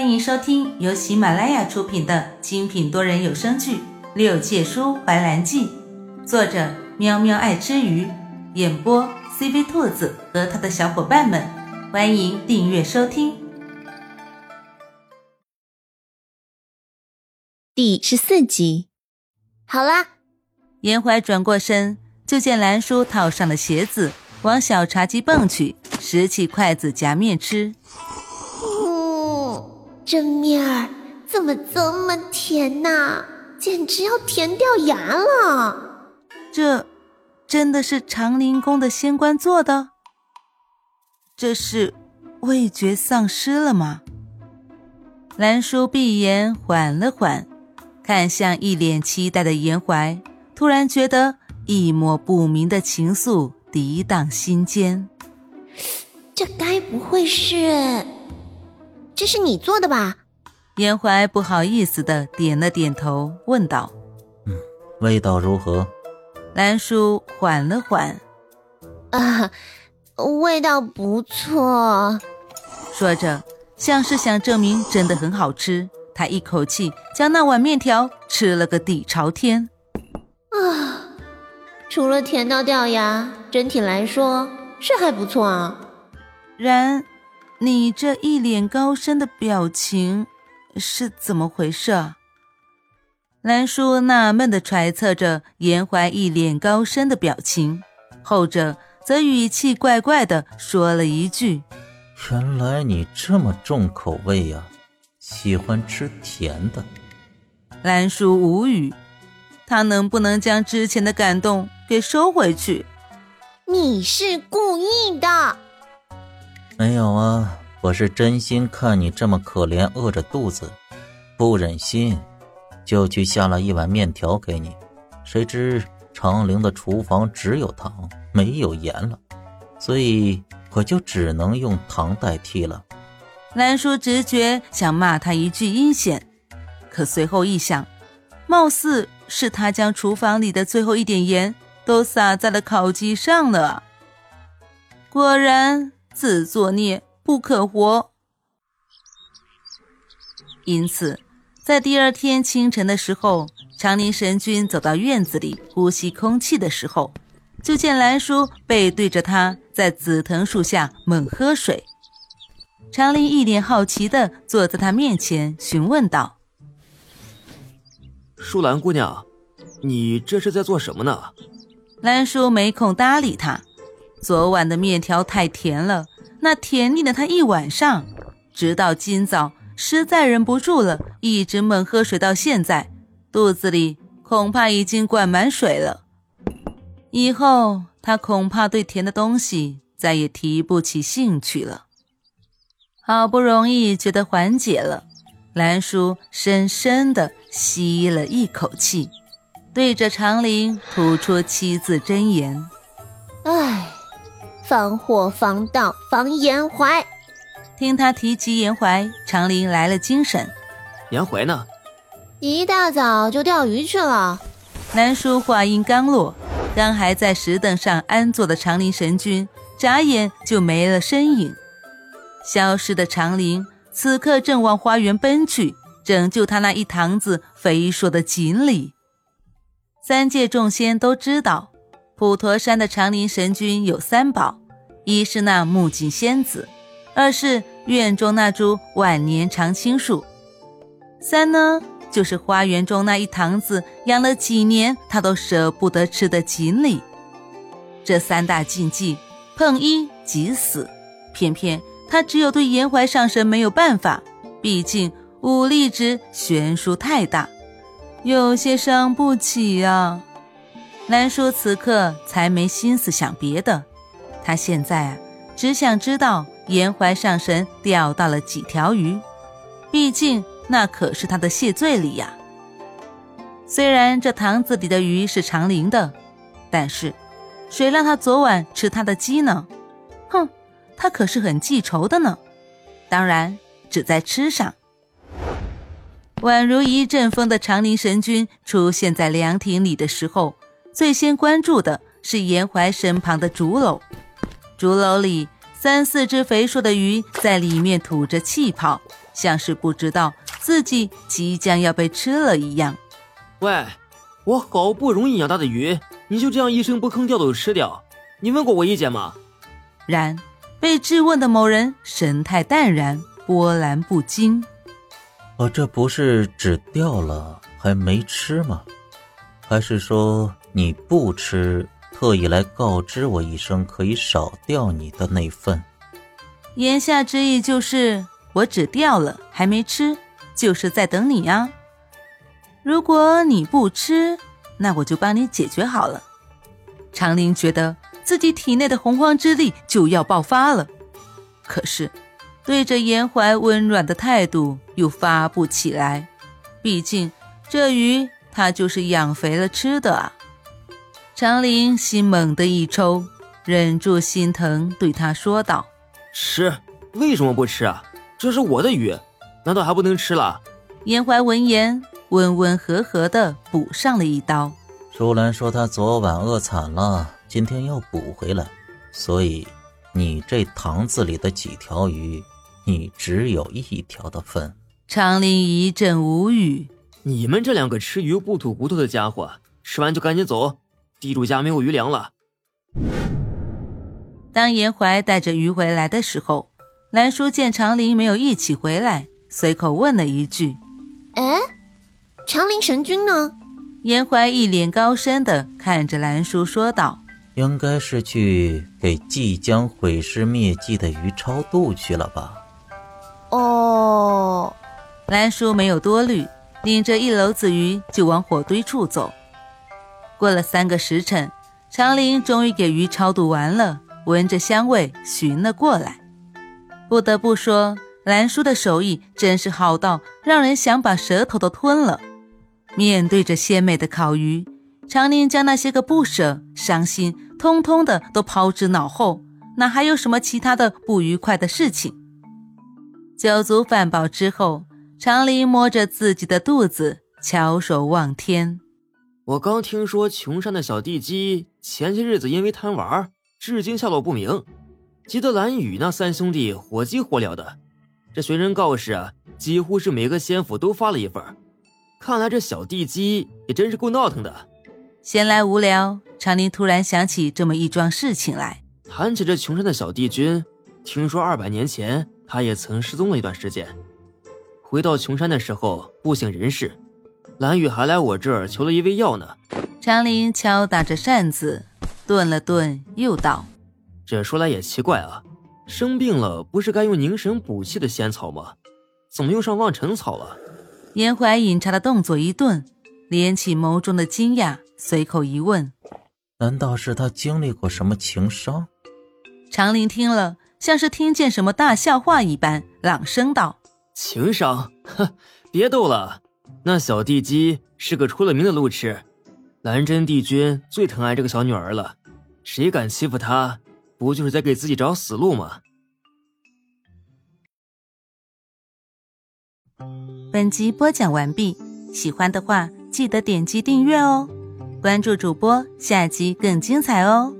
欢迎收听由喜马拉雅出品的精品多人有声剧《六界书怀兰记》，作者喵喵爱吃鱼，演播 CV 兔子和他的小伙伴们。欢迎订阅收听。第十四集，好啦，严怀转过身，就见兰叔套上了鞋子，往小茶几蹦去，拾起筷子夹面吃。这面儿怎么这么甜呐？简直要甜掉牙了！这真的是长林宫的仙官做的？这是味觉丧失了吗？兰叔闭眼缓了缓，看向一脸期待的颜怀，突然觉得一抹不明的情愫涤荡心间。这该不会是……这是你做的吧？严怀不好意思的点了点头，问道：“嗯，味道如何？”兰叔缓了缓，啊，味道不错。说着，像是想证明真的很好吃，他一口气将那碗面条吃了个底朝天。啊，除了甜到掉牙，整体来说是还不错啊。然。你这一脸高深的表情是怎么回事啊？兰叔纳闷的揣测着严怀一脸高深的表情，后者则语气怪怪的说了一句：“原来你这么重口味呀，喜欢吃甜的。”兰叔无语，他能不能将之前的感动给收回去？你是故意的。没有啊，我是真心看你这么可怜，饿着肚子，不忍心，就去下了一碗面条给你。谁知长陵的厨房只有糖，没有盐了，所以我就只能用糖代替了。兰叔直觉想骂他一句阴险，可随后一想，貌似是他将厨房里的最后一点盐都撒在了烤鸡上了。果然。自作孽不可活，因此，在第二天清晨的时候，长林神君走到院子里呼吸空气的时候，就见兰叔背对着他在紫藤树下猛喝水。长林一脸好奇的坐在他面前，询问道：“舒兰姑娘，你这是在做什么呢？”兰叔没空搭理他。昨晚的面条太甜了，那甜腻了他一晚上，直到今早实在忍不住了，一直猛喝水到现在，肚子里恐怕已经灌满水了。以后他恐怕对甜的东西再也提不起兴趣了。好不容易觉得缓解了，兰叔深深地吸了一口气，对着长林吐出七字真言：“唉。”防火防盗防严怀，听他提及严怀，长林来了精神。严怀呢？一大早就钓鱼去了。南叔话音刚落，刚还在石凳上安坐的长林神君，眨眼就没了身影。消失的长林此刻正往花园奔去，拯救他那一堂子肥硕的锦鲤。三界众仙都知道，普陀山的长林神君有三宝。一是那木槿仙子，二是院中那株万年常青树，三呢就是花园中那一堂子养了几年他都舍不得吃的锦鲤。这三大禁忌，碰一即死。偏偏他只有对延怀上神没有办法，毕竟武力值悬殊太大，有些伤不起啊。南叔此刻才没心思想别的。他现在啊，只想知道严怀上神钓到了几条鱼，毕竟那可是他的谢罪礼呀。虽然这塘子里的鱼是长林的，但是谁让他昨晚吃他的鸡呢？哼，他可是很记仇的呢。当然，只在吃上。宛如一阵风的长林神君出现在凉亭里的时候，最先关注的是严怀身旁的竹篓。竹篓里三四只肥硕的鱼在里面吐着气泡，像是不知道自己即将要被吃了一样。喂，我好不容易养大的鱼，你就这样一声不吭掉都吃掉？你问过我意见吗？然被质问的某人神态淡然，波澜不惊。我这不是只掉了还没吃吗？还是说你不吃？特意来告知我一声，可以少掉你的那份。言下之意就是我只掉了还没吃，就是在等你啊。如果你不吃，那我就帮你解决好了。长林觉得自己体内的洪荒之力就要爆发了，可是对着严怀温软的态度又发不起来，毕竟这鱼他就是养肥了吃的啊。长林心猛地一抽，忍住心疼，对他说道：“吃？为什么不吃啊？这是我的鱼，难道还不能吃了？”严怀闻言，温温和和的补上了一刀。舒兰说他昨晚饿惨了，今天要补回来，所以你这塘子里的几条鱼，你只有一条的份。长林一阵无语：“你们这两个吃鱼不吐骨头的家伙，吃完就赶紧走。”地主家没有余粮了。当严怀带着鱼回来的时候，兰叔见长林没有一起回来，随口问了一句：“哎，长林神君呢？”严怀一脸高深的看着兰叔说道：“应该是去给即将毁尸灭迹的鱼超度去了吧？”哦，兰叔没有多虑，领着一篓子鱼就往火堆处走。过了三个时辰，长林终于给鱼超度完了，闻着香味寻了过来。不得不说，兰叔的手艺真是好到让人想把舌头都吞了。面对着鲜美的烤鱼，长林将那些个不舍、伤心，通通的都抛之脑后，哪还有什么其他的不愉快的事情？酒足饭饱之后，长林摸着自己的肚子，翘首望天。我刚听说琼山的小地鸡前些日子因为贪玩，至今下落不明，急得蓝雨那三兄弟火急火燎的。这寻人告示啊，几乎是每个仙府都发了一份。看来这小地鸡也真是够闹腾的。闲来无聊，长林突然想起这么一桩事情来。谈起这琼山的小帝君，听说二百年前他也曾失踪了一段时间，回到琼山的时候不省人事。蓝雨还来我这儿求了一味药呢。长林敲打着扇子，顿了顿，又道：“这说来也奇怪啊，生病了不是该用凝神补气的仙草吗？怎么用上忘尘草了？”严怀饮茶的动作一顿，敛起眸中的惊讶，随口一问：“难道是他经历过什么情伤？”长林听了，像是听见什么大笑话一般，朗声道：“情伤？哼，别逗了。”那小地鸡是个出了名的路痴，蓝真帝君最疼爱这个小女儿了，谁敢欺负她，不就是在给自己找死路吗？本集播讲完毕，喜欢的话记得点击订阅哦，关注主播，下集更精彩哦。